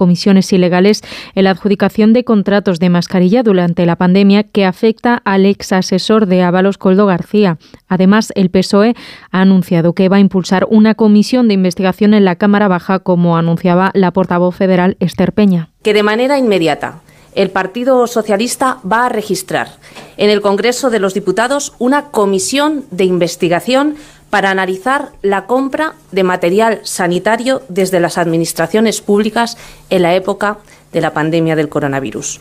comisiones ilegales en la adjudicación de contratos de mascarilla durante la pandemia que afecta al ex asesor de Ábalos Coldo García. Además, el PSOE ha anunciado que va a impulsar una comisión de investigación en la Cámara Baja, como anunciaba la portavoz federal Esther Peña. Que de manera inmediata el Partido Socialista va a registrar en el Congreso de los Diputados una comisión de investigación para analizar la compra de material sanitario desde las administraciones públicas en la época de la pandemia del coronavirus.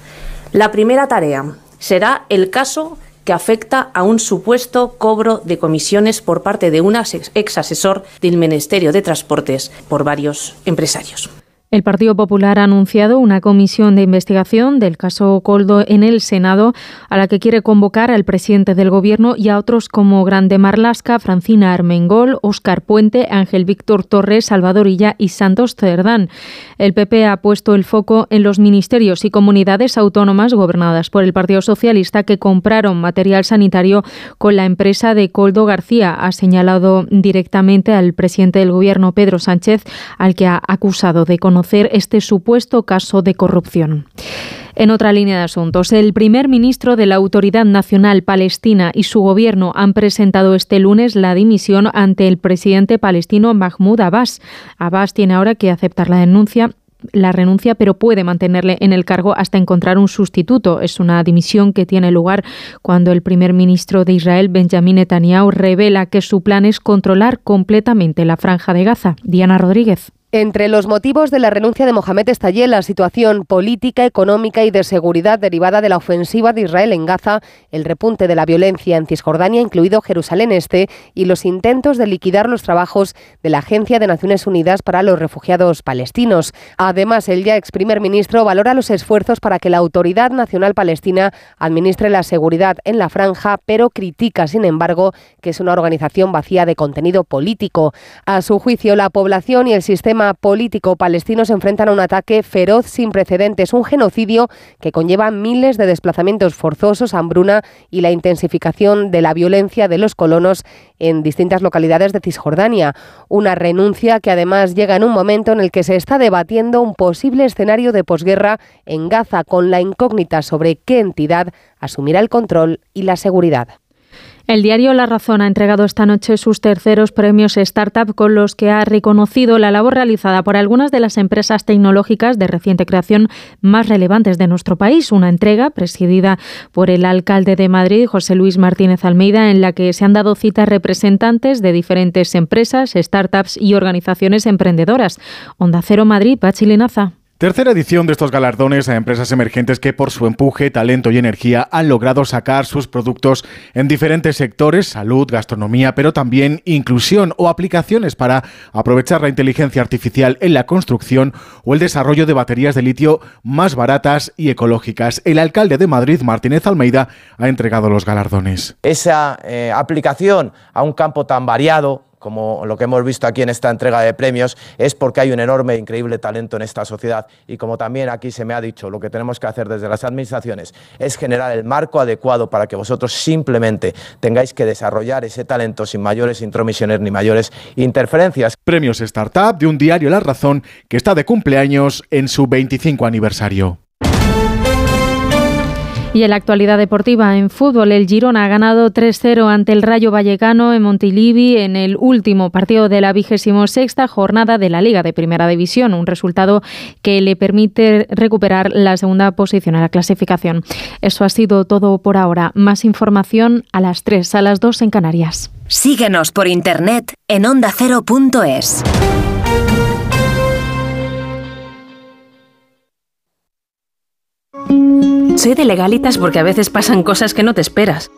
La primera tarea será el caso que afecta a un supuesto cobro de comisiones por parte de un ex asesor del Ministerio de Transportes por varios empresarios. El Partido Popular ha anunciado una comisión de investigación del caso Coldo en el Senado, a la que quiere convocar al presidente del Gobierno y a otros como Grande Marlasca, Francina Armengol, Óscar Puente, Ángel Víctor Torres, Salvador Illa y Santos Cerdán. El PP ha puesto el foco en los ministerios y comunidades autónomas gobernadas por el Partido Socialista que compraron material sanitario con la empresa de Coldo García. Ha señalado directamente al presidente del Gobierno, Pedro Sánchez, al que ha acusado de conocer este supuesto caso de corrupción. En otra línea de asuntos, el primer ministro de la Autoridad Nacional Palestina y su gobierno han presentado este lunes la dimisión ante el presidente palestino Mahmoud Abbas. Abbas tiene ahora que aceptar la denuncia la renuncia, pero puede mantenerle en el cargo hasta encontrar un sustituto. Es una dimisión que tiene lugar cuando el primer ministro de Israel, Benjamin Netanyahu, revela que su plan es controlar completamente la franja de Gaza. Diana Rodríguez. Entre los motivos de la renuncia de Mohamed Estallé, la situación política, económica y de seguridad derivada de la ofensiva de Israel en Gaza, el repunte de la violencia en Cisjordania, incluido Jerusalén Este, y los intentos de liquidar los trabajos de la Agencia de Naciones Unidas para los Refugiados Palestinos. Además, el ya ex primer ministro valora los esfuerzos para que la Autoridad Nacional Palestina administre la seguridad en la franja, pero critica, sin embargo, que es una organización vacía de contenido político. A su juicio, la población y el sistema político palestino se enfrentan a un ataque feroz sin precedentes, un genocidio que conlleva miles de desplazamientos forzosos, hambruna y la intensificación de la violencia de los colonos en distintas localidades de Cisjordania. Una renuncia que además llega en un momento en el que se está debatiendo un posible escenario de posguerra en Gaza con la incógnita sobre qué entidad asumirá el control y la seguridad. El diario La Razón ha entregado esta noche sus terceros premios Startup con los que ha reconocido la labor realizada por algunas de las empresas tecnológicas de reciente creación más relevantes de nuestro país. Una entrega presidida por el alcalde de Madrid, José Luis Martínez Almeida, en la que se han dado citas representantes de diferentes empresas, startups y organizaciones emprendedoras. Onda Cero Madrid, Pachilinaza. Tercera edición de estos galardones a empresas emergentes que por su empuje, talento y energía han logrado sacar sus productos en diferentes sectores, salud, gastronomía, pero también inclusión o aplicaciones para aprovechar la inteligencia artificial en la construcción o el desarrollo de baterías de litio más baratas y ecológicas. El alcalde de Madrid, Martínez Almeida, ha entregado los galardones. Esa eh, aplicación a un campo tan variado, como lo que hemos visto aquí en esta entrega de premios, es porque hay un enorme e increíble talento en esta sociedad y como también aquí se me ha dicho, lo que tenemos que hacer desde las administraciones es generar el marco adecuado para que vosotros simplemente tengáis que desarrollar ese talento sin mayores intromisiones ni mayores interferencias. Premios Startup de un diario La Razón que está de cumpleaños en su 25 aniversario. Y en la actualidad deportiva, en fútbol, el Girona ha ganado 3-0 ante el Rayo Vallecano en Montilivi en el último partido de la vigésimo sexta jornada de la Liga de Primera División, un resultado que le permite recuperar la segunda posición en la clasificación. Eso ha sido todo por ahora. Más información a las 3, a las 2 en Canarias. Síguenos por internet en ondacero.es. Soy de legalitas porque a veces pasan cosas que no te esperas